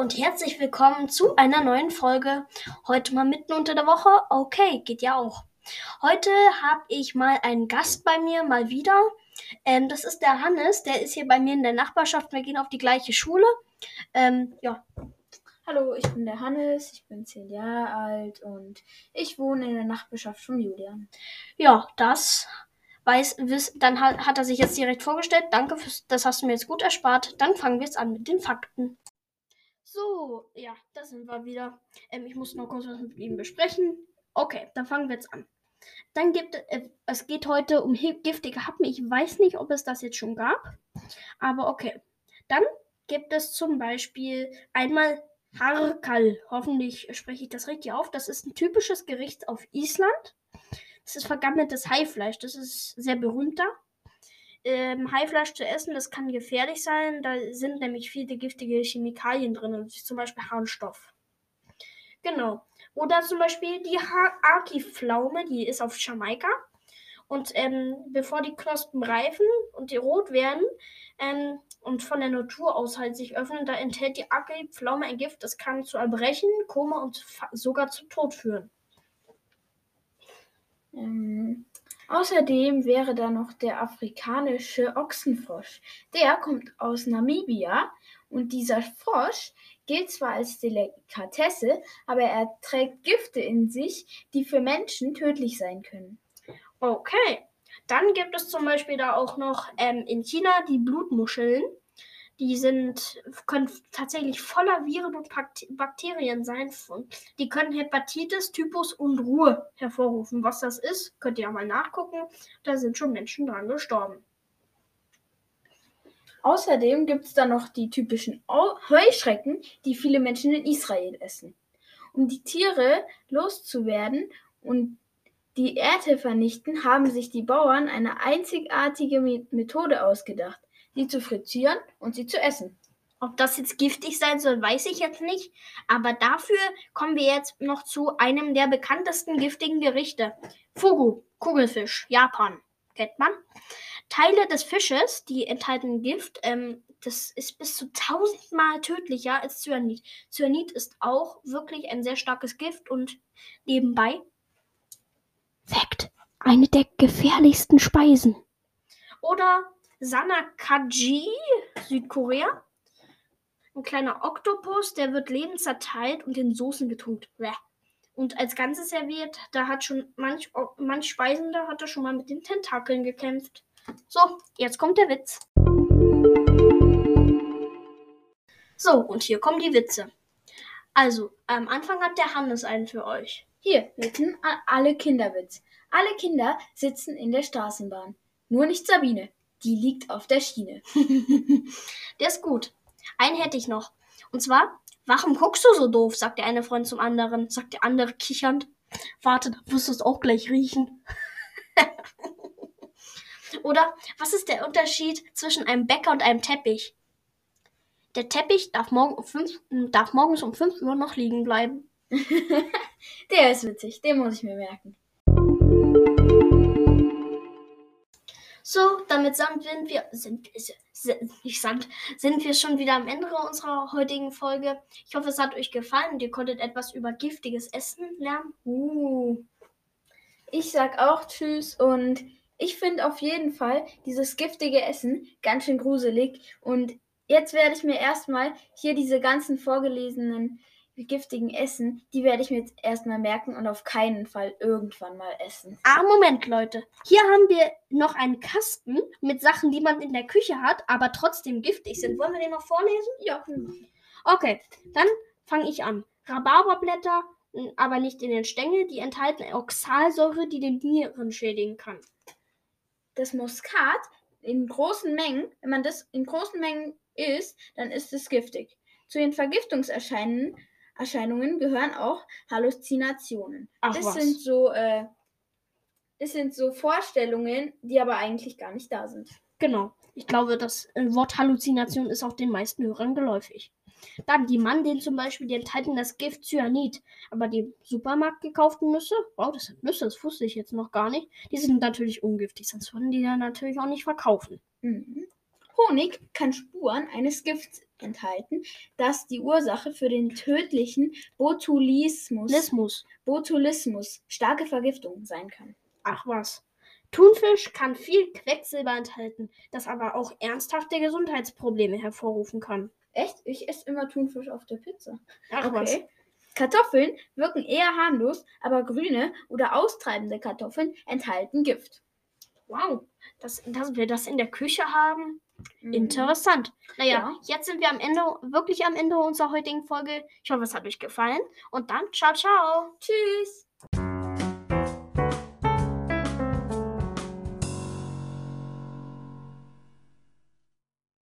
und herzlich willkommen zu einer neuen Folge. Heute mal mitten unter der Woche. Okay, geht ja auch. Heute habe ich mal einen Gast bei mir, mal wieder. Ähm, das ist der Hannes, der ist hier bei mir in der Nachbarschaft. Wir gehen auf die gleiche Schule. Ähm, ja. Hallo, ich bin der Hannes, ich bin zehn Jahre alt und ich wohne in der Nachbarschaft von Julian. Ja, das weiß, wiss, dann hat, hat er sich jetzt direkt vorgestellt. Danke, fürs, das hast du mir jetzt gut erspart. Dann fangen wir jetzt an mit den Fakten. So, ja, da sind wir wieder. Ähm, ich muss noch kurz was mit ihm besprechen. Okay, dann fangen wir jetzt an. Dann gibt äh, es geht heute um giftige Happen. Ich weiß nicht, ob es das jetzt schon gab, aber okay. Dann gibt es zum Beispiel einmal Harkal. Hoffentlich spreche ich das richtig auf. Das ist ein typisches Gericht auf Island. Das ist vergammeltes Haifleisch. Das ist sehr berühmt da ähm, Haifleisch zu essen, das kann gefährlich sein. Da sind nämlich viele giftige Chemikalien drin, zum Beispiel Harnstoff. Genau. Oder zum Beispiel die Aki-Pflaume, die ist auf Jamaika. Und ähm, bevor die Knospen reifen und die rot werden ähm, und von der Natur aus halt sich öffnen, da enthält die Aki-Pflaume ein Gift, das kann zu Erbrechen, Koma und sogar zum Tod führen. Ähm, Außerdem wäre da noch der afrikanische Ochsenfrosch. Der kommt aus Namibia und dieser Frosch gilt zwar als Delikatesse, aber er trägt Gifte in sich, die für Menschen tödlich sein können. Okay, dann gibt es zum Beispiel da auch noch ähm, in China die Blutmuscheln. Die sind, können tatsächlich voller Viren und Bakterien sein. Die können Hepatitis, Typhus und Ruhe hervorrufen. Was das ist, könnt ihr ja mal nachgucken. Da sind schon Menschen dran gestorben. Außerdem gibt es da noch die typischen Heuschrecken, die viele Menschen in Israel essen. Um die Tiere loszuwerden und die Erde vernichten, haben sich die Bauern eine einzigartige Methode ausgedacht sie zu frittieren und sie zu essen. Ob das jetzt giftig sein soll, weiß ich jetzt nicht. Aber dafür kommen wir jetzt noch zu einem der bekanntesten giftigen Gerichte. Fugu, Kugelfisch, Japan. Kennt man? Teile des Fisches, die enthalten Gift, ähm, das ist bis zu tausendmal tödlicher als Cyanid. Cyanid ist auch wirklich ein sehr starkes Gift und nebenbei Fakt, eine der gefährlichsten Speisen. Oder Sanakaji, Südkorea. Ein kleiner Oktopus, der wird lebend zerteilt und in Soßen getunkt. Und als Ganzes serviert, da hat schon manch, manch Speisender hat er schon mal mit den Tentakeln gekämpft. So, jetzt kommt der Witz. So, und hier kommen die Witze. Also, am Anfang hat der Hannes einen für euch. Hier, Witten, alle Kinderwitz. Alle Kinder sitzen in der Straßenbahn. Nur nicht Sabine. Die liegt auf der Schiene. der ist gut. Einen hätte ich noch. Und zwar, warum guckst du so doof? sagt der eine Freund zum anderen, sagt der andere kichernd. Warte, da wirst du es auch gleich riechen. Oder was ist der Unterschied zwischen einem Bäcker und einem Teppich? Der Teppich darf, morgen um fünf, darf morgens um 5 Uhr noch liegen bleiben. der ist witzig, den muss ich mir merken. So, damit sind wir, sind, sind, nicht Sand, sind wir schon wieder am Ende unserer heutigen Folge. Ich hoffe, es hat euch gefallen und ihr konntet etwas über giftiges Essen lernen. Uh. Ich sag auch Tschüss und ich finde auf jeden Fall dieses giftige Essen ganz schön gruselig. Und jetzt werde ich mir erstmal hier diese ganzen vorgelesenen giftigen Essen, die werde ich mir jetzt erstmal merken und auf keinen Fall irgendwann mal essen. Ah, Moment, Leute. Hier haben wir noch einen Kasten mit Sachen, die man in der Küche hat, aber trotzdem giftig sind. Wollen wir den noch vorlesen? Ja. Okay, dann fange ich an. Rhabarberblätter, aber nicht in den Stängel, die enthalten Oxalsäure, die den Nieren schädigen kann. Das Muskat in großen Mengen, wenn man das in großen Mengen isst, dann ist es giftig. Zu den Vergiftungserscheinungen Erscheinungen gehören auch Halluzinationen. Ach, das was. sind so, äh, das sind so Vorstellungen, die aber eigentlich gar nicht da sind. Genau. Ich glaube, das äh, Wort Halluzination ist auch den meisten Hörern geläufig. Dann die Mandeln zum Beispiel, die enthalten das Gift Cyanid. Aber die Supermarkt gekauften Nüsse, wow, das sind Nüsse, das wusste ich jetzt noch gar nicht, die sind natürlich ungiftig, sonst würden die dann natürlich auch nicht verkaufen. Mhm. Honig kann Spuren eines Gifts enthalten, das die Ursache für den tödlichen Botulismus, Lismus. Botulismus, starke Vergiftung sein kann. Ach was. Thunfisch kann viel Quecksilber enthalten, das aber auch ernsthafte Gesundheitsprobleme hervorrufen kann. Echt? Ich esse immer Thunfisch auf der Pizza. Ach was. Okay. Kartoffeln wirken eher harmlos, aber grüne oder austreibende Kartoffeln enthalten Gift. Wow. Das, dass wir das in der Küche haben. Mhm. Interessant. Naja, Ja. jetzt sind wir am Ende, wirklich am Ende unserer heutigen Folge. Ich hoffe, es hat euch gefallen. Und dann, ciao, ciao. Tschüss.